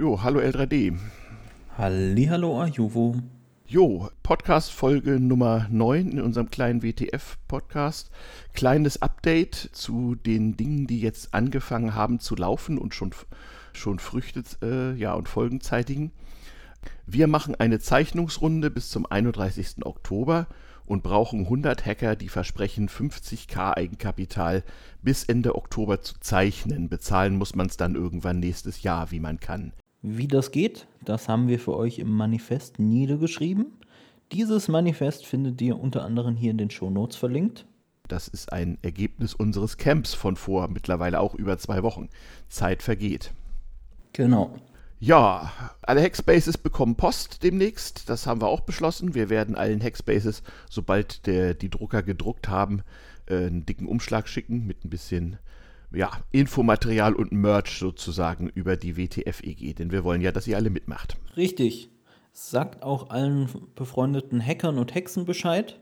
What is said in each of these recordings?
Jo, hallo L3D. Hallihallo Ajuvo. Jo, Podcast Folge Nummer 9 in unserem kleinen WTF-Podcast. Kleines Update zu den Dingen, die jetzt angefangen haben zu laufen und schon, schon Früchte äh, ja, und Folgen zeitigen. Wir machen eine Zeichnungsrunde bis zum 31. Oktober und brauchen 100 Hacker, die versprechen, 50k Eigenkapital bis Ende Oktober zu zeichnen. Bezahlen muss man es dann irgendwann nächstes Jahr, wie man kann. Wie das geht, das haben wir für euch im Manifest niedergeschrieben. Dieses Manifest findet ihr unter anderem hier in den Shownotes verlinkt. Das ist ein Ergebnis unseres Camps von vor mittlerweile auch über zwei Wochen. Zeit vergeht. Genau. Ja, alle Hackspaces bekommen Post demnächst. Das haben wir auch beschlossen. Wir werden allen Hackspaces, sobald der, die Drucker gedruckt haben, äh, einen dicken Umschlag schicken mit ein bisschen ja, Infomaterial und Merch sozusagen über die WTF-EG, denn wir wollen ja, dass ihr alle mitmacht. Richtig. Sagt auch allen befreundeten Hackern und Hexen Bescheid.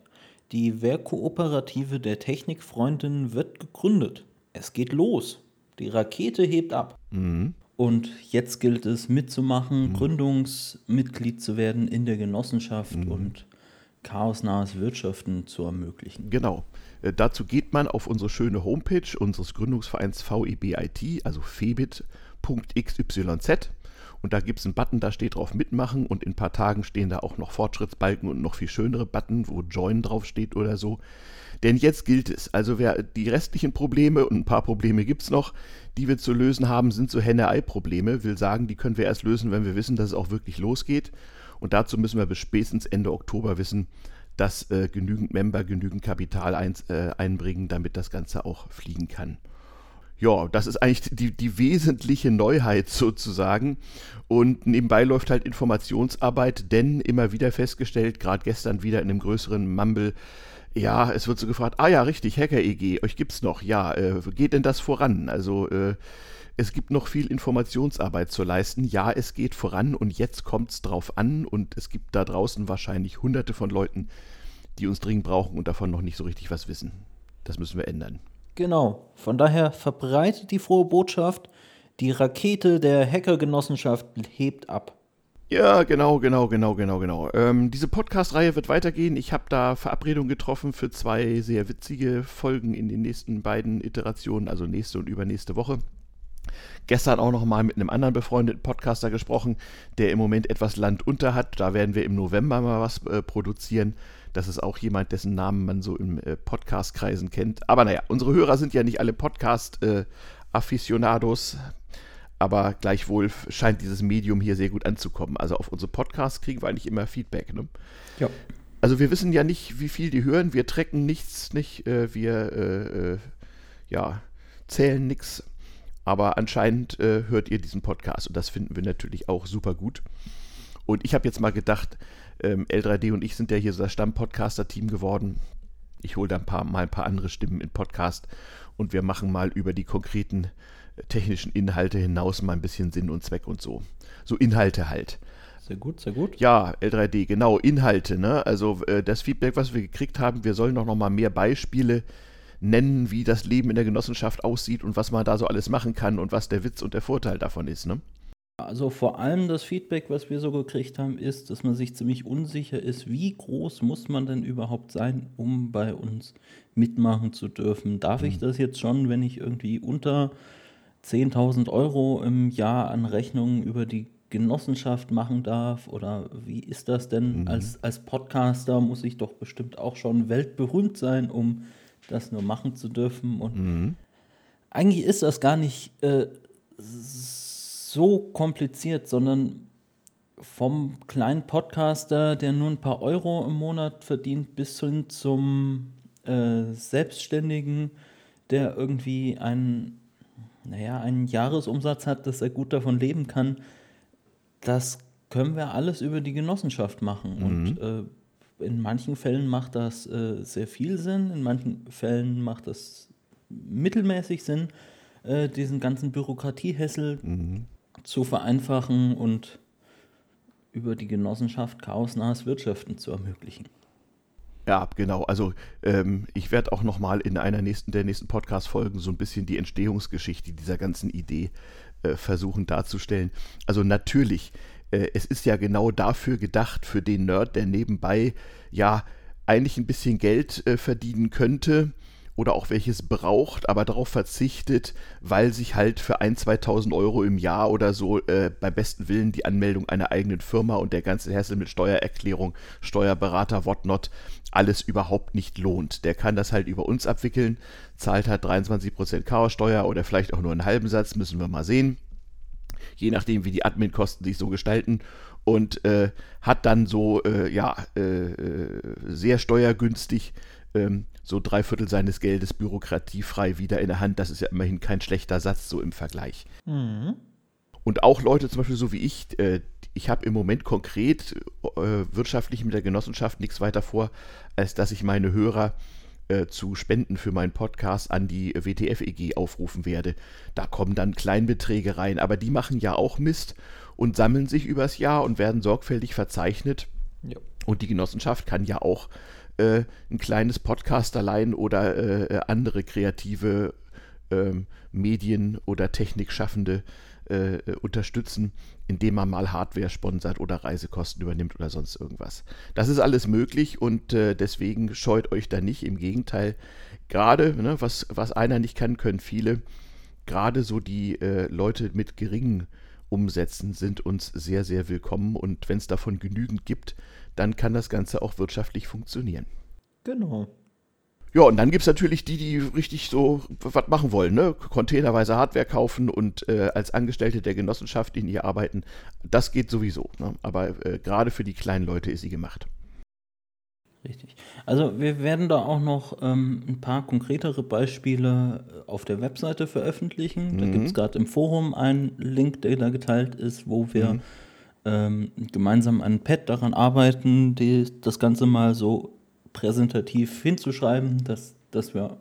Die Wehrkooperative der Technikfreundinnen wird gegründet. Es geht los. Die Rakete hebt ab. Mhm. Und jetzt gilt es mitzumachen, mhm. Gründungsmitglied zu werden in der Genossenschaft mhm. und chaosnahes Wirtschaften zu ermöglichen. Genau. Äh, dazu geht man auf unsere schöne Homepage unseres Gründungsvereins VEBIT, also febit.xyz. Und da gibt es einen Button, da steht drauf Mitmachen und in ein paar Tagen stehen da auch noch Fortschrittsbalken und noch viel schönere Button, wo Join drauf steht oder so. Denn jetzt gilt es. Also wer die restlichen Probleme, und ein paar Probleme gibt es noch, die wir zu lösen haben, sind so Henne-Ei-Probleme. Will sagen, die können wir erst lösen, wenn wir wissen, dass es auch wirklich losgeht. Und dazu müssen wir bis spätestens Ende Oktober wissen, dass äh, genügend Member genügend Kapital ein, äh, einbringen, damit das Ganze auch fliegen kann. Ja, das ist eigentlich die, die wesentliche Neuheit sozusagen. Und nebenbei läuft halt Informationsarbeit, denn immer wieder festgestellt, gerade gestern wieder in einem größeren Mumble, ja, es wird so gefragt, ah ja, richtig, Hacker-EG, euch gibt's noch. Ja, äh, geht denn das voran? Also, äh, es gibt noch viel Informationsarbeit zu leisten. Ja, es geht voran und jetzt kommt es drauf an und es gibt da draußen wahrscheinlich hunderte von Leuten, die uns dringend brauchen und davon noch nicht so richtig was wissen. Das müssen wir ändern. Genau. Von daher verbreitet die frohe Botschaft. Die Rakete der Hackergenossenschaft hebt ab. Ja, genau, genau, genau, genau, genau. Ähm, diese Podcast-Reihe wird weitergehen. Ich habe da Verabredungen getroffen für zwei sehr witzige Folgen in den nächsten beiden Iterationen, also nächste und übernächste Woche. Gestern auch noch mal mit einem anderen befreundeten Podcaster gesprochen, der im Moment etwas Land unter hat. Da werden wir im November mal was äh, produzieren. Das ist auch jemand, dessen Namen man so im äh, Podcast-Kreisen kennt. Aber naja, unsere Hörer sind ja nicht alle Podcast-Afficionados. Äh, aber gleichwohl scheint dieses Medium hier sehr gut anzukommen. Also auf unsere Podcasts kriegen wir eigentlich immer Feedback. Ne? Ja. Also wir wissen ja nicht, wie viel die hören. Wir trecken nichts, nicht. Äh, wir äh, äh, ja, zählen nichts. Aber anscheinend äh, hört ihr diesen Podcast und das finden wir natürlich auch super gut. Und ich habe jetzt mal gedacht, ähm, L3D und ich sind ja hier so das Stamm-Podcaster-Team geworden. Ich hole da ein paar, mal ein paar andere Stimmen in Podcast und wir machen mal über die konkreten äh, technischen Inhalte hinaus mal ein bisschen Sinn und Zweck und so. So Inhalte halt. Sehr gut, sehr gut. Ja, L3D, genau, Inhalte. Ne? Also äh, das Feedback, was wir gekriegt haben, wir sollen doch noch mal mehr Beispiele nennen, wie das Leben in der Genossenschaft aussieht und was man da so alles machen kann und was der Witz und der Vorteil davon ist. Ne? Also vor allem das Feedback, was wir so gekriegt haben, ist, dass man sich ziemlich unsicher ist, wie groß muss man denn überhaupt sein, um bei uns mitmachen zu dürfen. Darf mhm. ich das jetzt schon, wenn ich irgendwie unter 10.000 Euro im Jahr an Rechnungen über die Genossenschaft machen darf? Oder wie ist das denn? Mhm. Als, als Podcaster muss ich doch bestimmt auch schon weltberühmt sein, um das nur machen zu dürfen. Und mhm. eigentlich ist das gar nicht äh, so kompliziert, sondern vom kleinen Podcaster, der nur ein paar Euro im Monat verdient, bis hin zum äh, Selbstständigen, der irgendwie einen, naja, einen Jahresumsatz hat, dass er gut davon leben kann. Das können wir alles über die Genossenschaft machen. Mhm. Und äh, in manchen Fällen macht das äh, sehr viel Sinn, in manchen Fällen macht das mittelmäßig Sinn, äh, diesen ganzen Bürokratiehässel mhm. zu vereinfachen und über die Genossenschaft chaosnahes Wirtschaften zu ermöglichen. Ja, genau. Also ähm, ich werde auch noch mal in einer nächsten, der nächsten Podcast-Folgen so ein bisschen die Entstehungsgeschichte dieser ganzen Idee äh, versuchen darzustellen. Also natürlich, es ist ja genau dafür gedacht, für den Nerd, der nebenbei ja eigentlich ein bisschen Geld äh, verdienen könnte oder auch welches braucht, aber darauf verzichtet, weil sich halt für 1.000, 2.000 Euro im Jahr oder so äh, beim besten Willen die Anmeldung einer eigenen Firma und der ganze Hassel mit Steuererklärung, Steuerberater, whatnot, alles überhaupt nicht lohnt. Der kann das halt über uns abwickeln, zahlt halt 23% Chaossteuer oder vielleicht auch nur einen halben Satz, müssen wir mal sehen. Je nachdem, wie die Adminkosten sich so gestalten und äh, hat dann so, äh, ja, äh, äh sehr steuergünstig ähm, so drei Viertel seines Geldes bürokratiefrei wieder in der Hand. Das ist ja immerhin kein schlechter Satz so im Vergleich. Mhm. Und auch Leute zum Beispiel so wie ich, äh, ich habe im Moment konkret wirtschaftlich mit der Genossenschaft nichts weiter vor, als dass ich meine Hörer äh, zu Spenden für meinen Podcast an die WTF-EG aufrufen werde. Da kommen dann Kleinbeträge rein, aber die machen ja auch Mist und sammeln sich übers Jahr und werden sorgfältig verzeichnet. Ja. Und die Genossenschaft kann ja auch äh, ein kleines Podcasterlein oder äh, äh, andere kreative ähm, Medien- oder Technikschaffende äh, äh, unterstützen, indem man mal Hardware sponsert oder Reisekosten übernimmt oder sonst irgendwas. Das ist alles möglich und äh, deswegen scheut euch da nicht. Im Gegenteil, gerade ne, was, was einer nicht kann, können viele. Gerade so die Leute mit geringen Umsätzen sind uns sehr, sehr willkommen und wenn es davon genügend gibt, dann kann das Ganze auch wirtschaftlich funktionieren. Genau. Ja, und dann gibt es natürlich die, die richtig so was machen wollen, ne? Containerweise Hardware kaufen und äh, als Angestellte der Genossenschaft in ihr arbeiten. Das geht sowieso. Ne? Aber äh, gerade für die kleinen Leute ist sie gemacht. Richtig. Also wir werden da auch noch ähm, ein paar konkretere Beispiele auf der Webseite veröffentlichen. Da mhm. gibt es gerade im Forum einen Link, der da geteilt ist, wo wir mhm ähm, gemeinsam an Pad daran arbeiten, die, das Ganze mal so präsentativ hinzuschreiben, dass, dass wir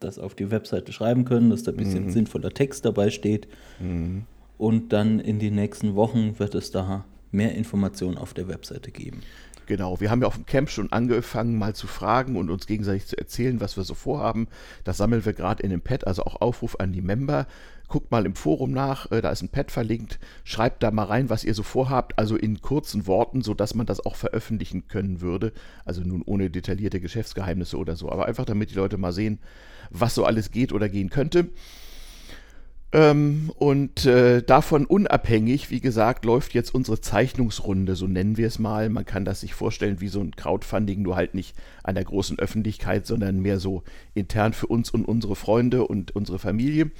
das auf die Webseite schreiben können, dass da ein bisschen mhm. sinnvoller Text dabei steht. Mhm. Und dann in den nächsten Wochen wird es da mehr Informationen auf der Webseite geben. Genau, wir haben ja auf dem Camp schon angefangen, mal zu fragen und uns gegenseitig zu erzählen, was wir so vorhaben. Das sammeln wir gerade in dem Pad, also auch Aufruf an die Member guckt mal im Forum nach, äh, da ist ein Pad verlinkt, schreibt da mal rein, was ihr so vorhabt, also in kurzen Worten, sodass man das auch veröffentlichen können würde. Also nun ohne detaillierte Geschäftsgeheimnisse oder so, aber einfach damit die Leute mal sehen, was so alles geht oder gehen könnte. Ähm, und äh, davon unabhängig, wie gesagt, läuft jetzt unsere Zeichnungsrunde, so nennen wir es mal. Man kann das sich vorstellen wie so ein Crowdfunding, nur halt nicht an der großen Öffentlichkeit, sondern mehr so intern für uns und unsere Freunde und unsere Familie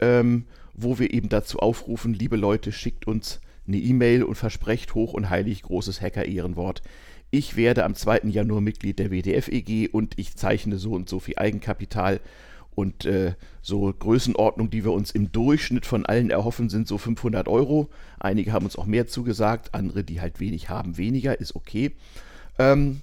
ähm, wo wir eben dazu aufrufen, liebe Leute, schickt uns eine E-Mail und versprecht hoch und heilig großes Hacker-Ehrenwort. Ich werde am 2. Januar Mitglied der WDF-EG und ich zeichne so und so viel Eigenkapital. Und äh, so Größenordnung, die wir uns im Durchschnitt von allen erhoffen, sind so 500 Euro. Einige haben uns auch mehr zugesagt, andere, die halt wenig haben, weniger, ist okay. Ähm,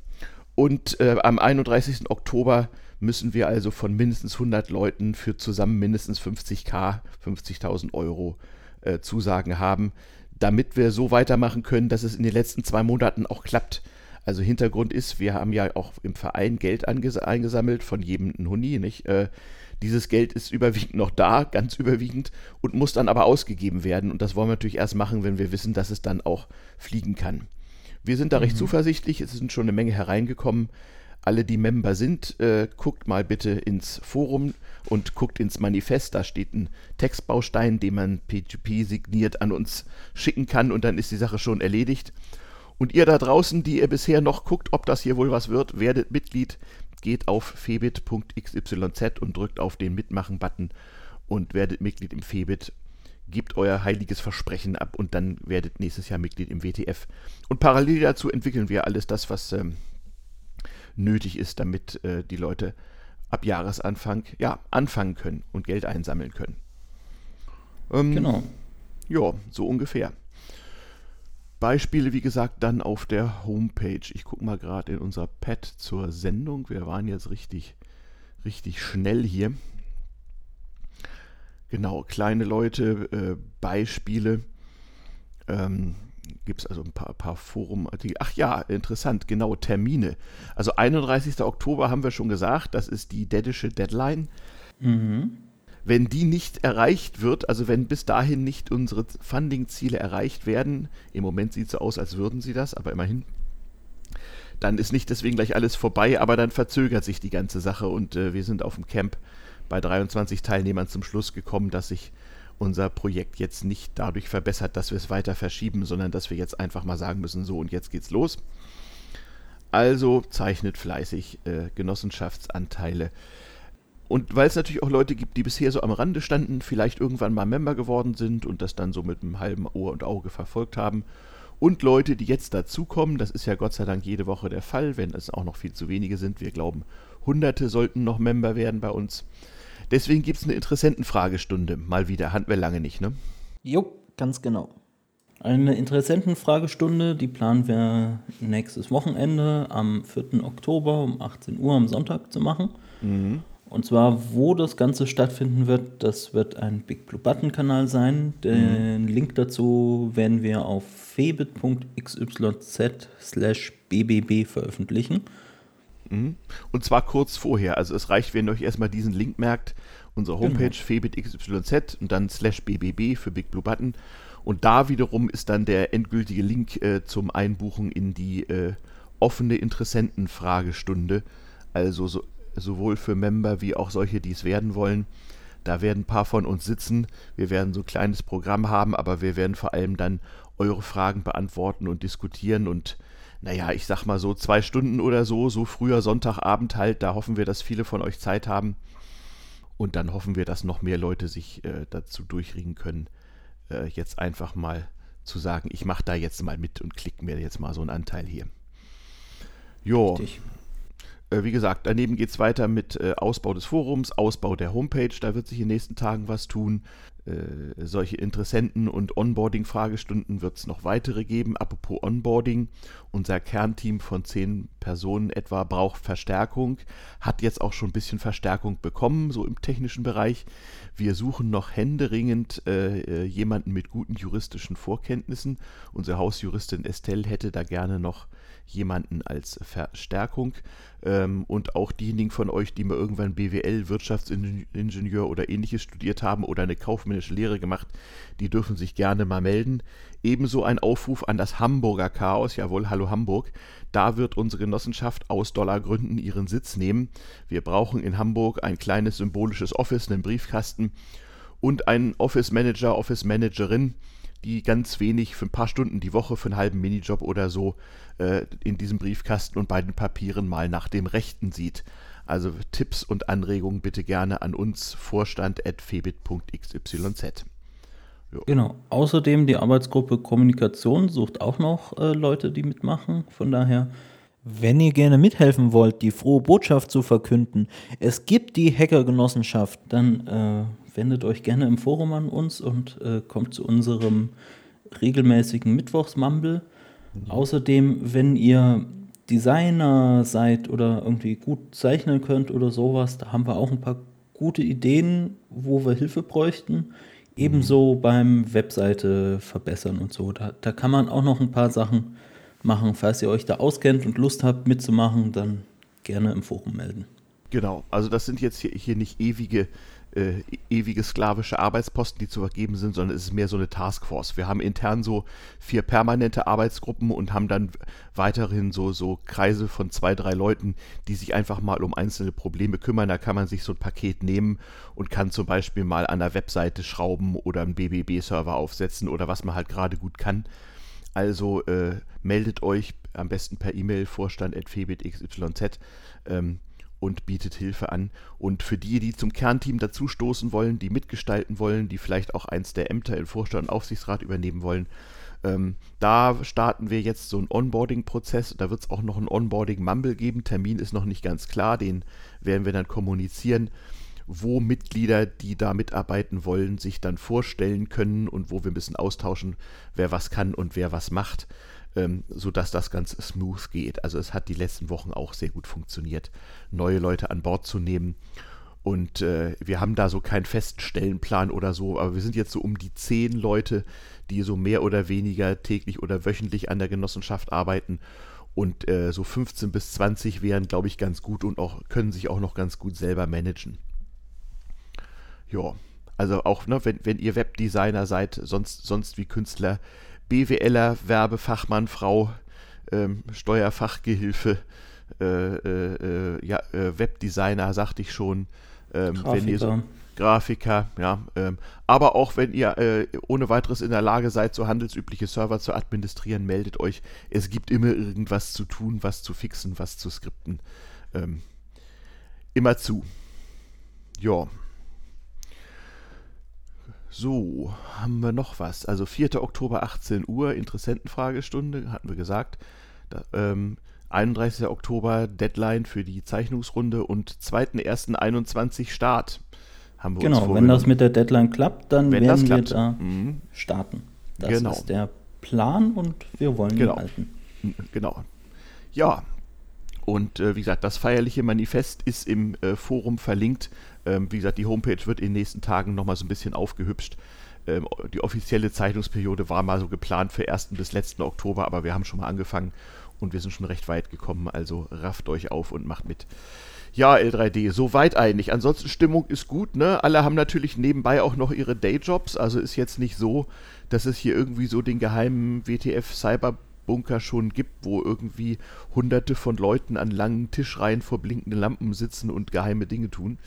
und äh, am 31. Oktober müssen wir also von mindestens 100 Leuten für zusammen mindestens 50k, 50.000 Euro äh, Zusagen haben, damit wir so weitermachen können, dass es in den letzten zwei Monaten auch klappt. Also Hintergrund ist, wir haben ja auch im Verein Geld eingesammelt, von jedem Huni, nicht? Äh, dieses Geld ist überwiegend noch da, ganz überwiegend, und muss dann aber ausgegeben werden. Und das wollen wir natürlich erst machen, wenn wir wissen, dass es dann auch fliegen kann. Wir sind da recht mhm. zuversichtlich, es sind schon eine Menge hereingekommen alle, die Member sind, äh, guckt mal bitte ins Forum und guckt ins Manifest. Da steht ein Textbaustein, den man P2P signiert an uns schicken kann und dann ist die Sache schon erledigt. Und ihr da draußen, die ihr bisher noch guckt, ob das hier wohl was wird, werdet Mitglied, geht auf febit.xyz und drückt auf den Mitmachen-Button und werdet Mitglied im Febit. Gebt euer heiliges Versprechen ab und dann werdet nächstes Jahr Mitglied im WTF. Und parallel dazu entwickeln wir alles das, was ähm, nötig ist, damit äh, die Leute ab Jahresanfang ja, anfangen können und Geld einsammeln können. Ähm, genau. Ja, so ungefähr. Beispiele, wie gesagt, dann auf der Homepage. Ich gucke mal gerade in unser Pad zur Sendung. Wir waren jetzt richtig, richtig schnell hier. Genau, kleine Leute, äh, Beispiele. Ähm, gibt es also ein paar, paar Forumartikel. Ach ja, interessant, genau, Termine. Also 31. Oktober haben wir schon gesagt, das ist die dädische Deadline. Mhm. wenn die nicht erreicht wird, also wenn bis dahin nicht unsere Funding-Ziele erreicht werden, im Moment sieht es so aus, als würden sie das, aber immerhin, dann ist nicht deswegen gleich alles vorbei, aber dann verzögert sich die ganze Sache und äh, wir sind auf dem Camp bei 23 Teilnehmern zum Schluss gekommen, dass sich unser Projekt jetzt nicht dadurch verbessert, dass wir es weiter verschieben, sondern dass wir jetzt einfach mal sagen müssen, so und jetzt geht's los. Also zeichnet fleißig äh, Genossenschaftsanteile. Und weil es natürlich auch Leute gibt, die bisher so am Rande standen, vielleicht irgendwann mal Member geworden sind und das dann so mit einem halben Ohr und Auge verfolgt haben. Und Leute, die jetzt dazukommen, das ist ja Gott sei Dank jede Woche der Fall, wenn es auch noch viel zu wenige sind. Wir glauben, Hunderte sollten noch Member werden bei uns. Deswegen gibt es eine Interessentenfragestunde. Mal wieder, hatten wir lange nicht, ne? Jo, ganz genau. Eine Interessentenfragestunde, die planen wir nächstes Wochenende am 4. Oktober um 18 Uhr am Sonntag zu machen. Mhm. Und zwar, wo das Ganze stattfinden wird, das wird ein Big Blue Button Kanal sein. Den mhm. Link dazu werden wir auf febit.xyz slash bbb veröffentlichen. Mhm. Und zwar kurz vorher. Also es reicht, wenn ihr euch erstmal diesen Link merkt. Unsere genau. Homepage genau. febit.xyz und dann slash bbb für Big Blue Button. Und da wiederum ist dann der endgültige Link äh, zum Einbuchen in die äh, offene Interessentenfragestunde. Also so, sowohl für Member wie auch solche, die es werden wollen. Da werden ein paar von uns sitzen. Wir werden so ein kleines Programm haben, aber wir werden vor allem dann eure Fragen beantworten und diskutieren und naja, ich sag mal so zwei Stunden oder so, so früher Sonntagabend halt, da hoffen wir, dass viele von euch Zeit haben. Und dann hoffen wir, dass noch mehr Leute sich äh, dazu durchringen können, äh, jetzt einfach mal zu sagen, ich mache da jetzt mal mit und klicke mir jetzt mal so einen Anteil hier. Jo. Richtig. Äh, wie gesagt, daneben geht es weiter mit äh, Ausbau des Forums, Ausbau der Homepage, da wird sich in den nächsten Tagen was tun. Äh, solche Interessenten- und Onboarding-Fragestunden wird es noch weitere geben. Apropos Onboarding, unser Kernteam von zehn Personen etwa braucht Verstärkung, hat jetzt auch schon ein bisschen Verstärkung bekommen, so im technischen Bereich. Wir suchen noch händeringend äh, jemanden mit guten juristischen Vorkenntnissen. Unsere Hausjuristin Estelle hätte da gerne noch jemanden als Verstärkung. Ähm, und auch diejenigen von euch, die mal irgendwann BWL, Wirtschaftsingenieur oder ähnliches studiert haben oder eine kaufmännische Lehre gemacht, die dürfen sich gerne mal melden. Ebenso ein Aufruf an das Hamburger Chaos, jawohl, hallo Hamburg. Da wird unsere Genossenschaft aus Dollargründen ihren Sitz nehmen. Wir brauchen in Hamburg ein kleines symbolisches Office, einen Briefkasten und einen Office Manager, Office Managerin, die ganz wenig für ein paar Stunden die Woche für einen halben Minijob oder so äh, in diesem Briefkasten und bei den Papieren mal nach dem Rechten sieht. Also Tipps und Anregungen bitte gerne an uns, vorstand.febit.xyz. Jo. Genau. Außerdem die Arbeitsgruppe Kommunikation sucht auch noch äh, Leute, die mitmachen. Von daher, wenn ihr gerne mithelfen wollt, die frohe Botschaft zu verkünden, es gibt die Hackergenossenschaft, dann äh, wendet euch gerne im Forum an uns und äh, kommt zu unserem regelmäßigen Mittwochsmumble. Mhm. Außerdem, wenn ihr Designer seid oder irgendwie gut zeichnen könnt oder sowas, da haben wir auch ein paar gute Ideen, wo wir Hilfe bräuchten. Ebenso beim Webseite verbessern und so. Da, da kann man auch noch ein paar Sachen machen. Falls ihr euch da auskennt und Lust habt mitzumachen, dann gerne im Forum melden. Genau, also das sind jetzt hier, hier nicht ewige äh, ewige sklavische Arbeitsposten, die zu vergeben sind, sondern es ist mehr so eine Taskforce. Wir haben intern so vier permanente Arbeitsgruppen und haben dann weiterhin so, so Kreise von zwei, drei Leuten, die sich einfach mal um einzelne Probleme kümmern. Da kann man sich so ein Paket nehmen und kann zum Beispiel mal an der Webseite schrauben oder einen BBB-Server aufsetzen oder was man halt gerade gut kann. Also äh, meldet euch am besten per E-Mail vorstand.febitxyz. Ähm, und bietet Hilfe an. Und für die, die zum Kernteam dazustoßen wollen, die mitgestalten wollen, die vielleicht auch eins der Ämter im Vorstand und Aufsichtsrat übernehmen wollen, ähm, da starten wir jetzt so einen Onboarding-Prozess. Da wird es auch noch einen Onboarding-Mumble geben. Termin ist noch nicht ganz klar, den werden wir dann kommunizieren, wo Mitglieder, die da mitarbeiten wollen, sich dann vorstellen können und wo wir ein bisschen austauschen, wer was kann und wer was macht ähm, sodass das ganz smooth geht. Also es hat die letzten Wochen auch sehr gut funktioniert, neue Leute an Bord zu nehmen. Und äh, wir haben da so keinen festen Stellenplan oder so, aber wir sind jetzt so um die zehn Leute, die so mehr oder weniger täglich oder wöchentlich an der Genossenschaft arbeiten. Und äh, so 15 bis 20 wären, glaube ich, ganz gut und auch können sich auch noch ganz gut selber managen. Ja, also auch, ne, wenn, wenn ihr Webdesigner seid, sonst, sonst wie Künstler, BWLer, Werbefachmann, Frau, ähm, Steuerfachgehilfe, äh, äh, äh, ja, äh, Webdesigner, sagte ich schon. Ähm, wenn ihr so, Grafiker, ja. Ähm, aber auch wenn ihr äh, ohne weiteres in der Lage seid, so handelsübliche Server zu administrieren, meldet euch. Es gibt immer irgendwas zu tun, was zu fixen, was zu skripten. Ähm, immer zu. Ja. So, haben wir noch was? Also 4. Oktober 18 Uhr, Interessentenfragestunde, hatten wir gesagt. Da, ähm, 31. Oktober Deadline für die Zeichnungsrunde und 2.1.21 Start. Haben wir genau, wenn das mit der Deadline klappt, dann wenn werden wir da mhm. starten. Das genau. ist der Plan und wir wollen genau. ihn halten. Genau. Ja, und äh, wie gesagt, das feierliche Manifest ist im äh, Forum verlinkt. Ähm, wie gesagt, die Homepage wird in den nächsten Tagen nochmal so ein bisschen aufgehübscht. Ähm, die offizielle Zeichnungsperiode war mal so geplant für 1. bis letzten Oktober, aber wir haben schon mal angefangen und wir sind schon recht weit gekommen. Also rafft euch auf und macht mit. Ja, L3D, soweit eigentlich. Ansonsten Stimmung ist gut, ne? Alle haben natürlich nebenbei auch noch ihre Dayjobs, also ist jetzt nicht so, dass es hier irgendwie so den geheimen WTF Cyberbunker schon gibt, wo irgendwie hunderte von Leuten an langen Tischreihen vor blinkenden Lampen sitzen und geheime Dinge tun.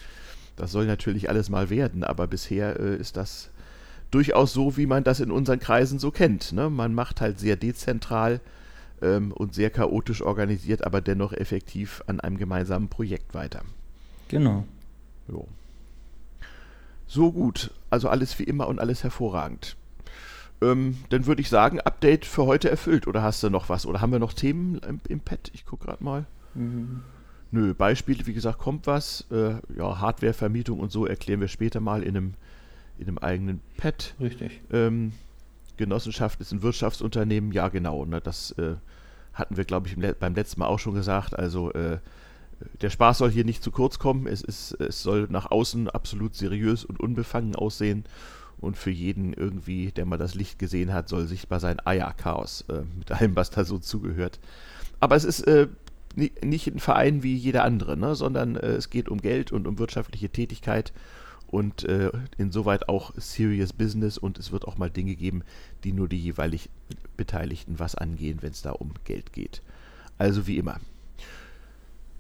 Das soll natürlich alles mal werden, aber bisher äh, ist das durchaus so, wie man das in unseren Kreisen so kennt. Ne? Man macht halt sehr dezentral ähm, und sehr chaotisch organisiert, aber dennoch effektiv an einem gemeinsamen Projekt weiter. Genau. Jo. So gut, also alles wie immer und alles hervorragend. Ähm, dann würde ich sagen, Update für heute erfüllt. Oder hast du noch was? Oder haben wir noch Themen im, im Pad? Ich gucke gerade mal. Mhm. Nö, Beispiele, wie gesagt, kommt was. Äh, ja, Hardwarevermietung und so erklären wir später mal in einem, in einem eigenen Pad. Richtig. Ähm, Genossenschaft ist ein Wirtschaftsunternehmen, ja genau. Ne, das äh, hatten wir, glaube ich, beim letzten Mal auch schon gesagt. Also äh, der Spaß soll hier nicht zu kurz kommen. Es, ist, es soll nach außen absolut seriös und unbefangen aussehen. Und für jeden irgendwie, der mal das Licht gesehen hat, soll sichtbar sein, ah ja, Chaos, äh, mit allem, was da so zugehört. Aber es ist äh, nicht ein Verein wie jeder andere, ne? sondern äh, es geht um Geld und um wirtschaftliche Tätigkeit und äh, insoweit auch Serious Business und es wird auch mal Dinge geben, die nur die jeweilig Beteiligten was angehen, wenn es da um Geld geht. Also wie immer.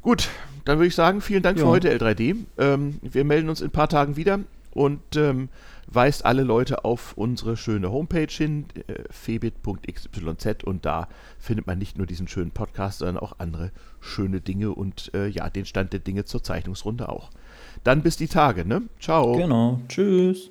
Gut, dann würde ich sagen, vielen Dank ja. für heute, L3D. Ähm, wir melden uns in ein paar Tagen wieder und ähm, weist alle Leute auf unsere schöne Homepage hin, äh, febit.xyz und da findet man nicht nur diesen schönen Podcast, sondern auch andere schöne Dinge und äh, ja, den Stand der Dinge zur Zeichnungsrunde auch. Dann bis die Tage, ne? Ciao. Genau. Tschüss.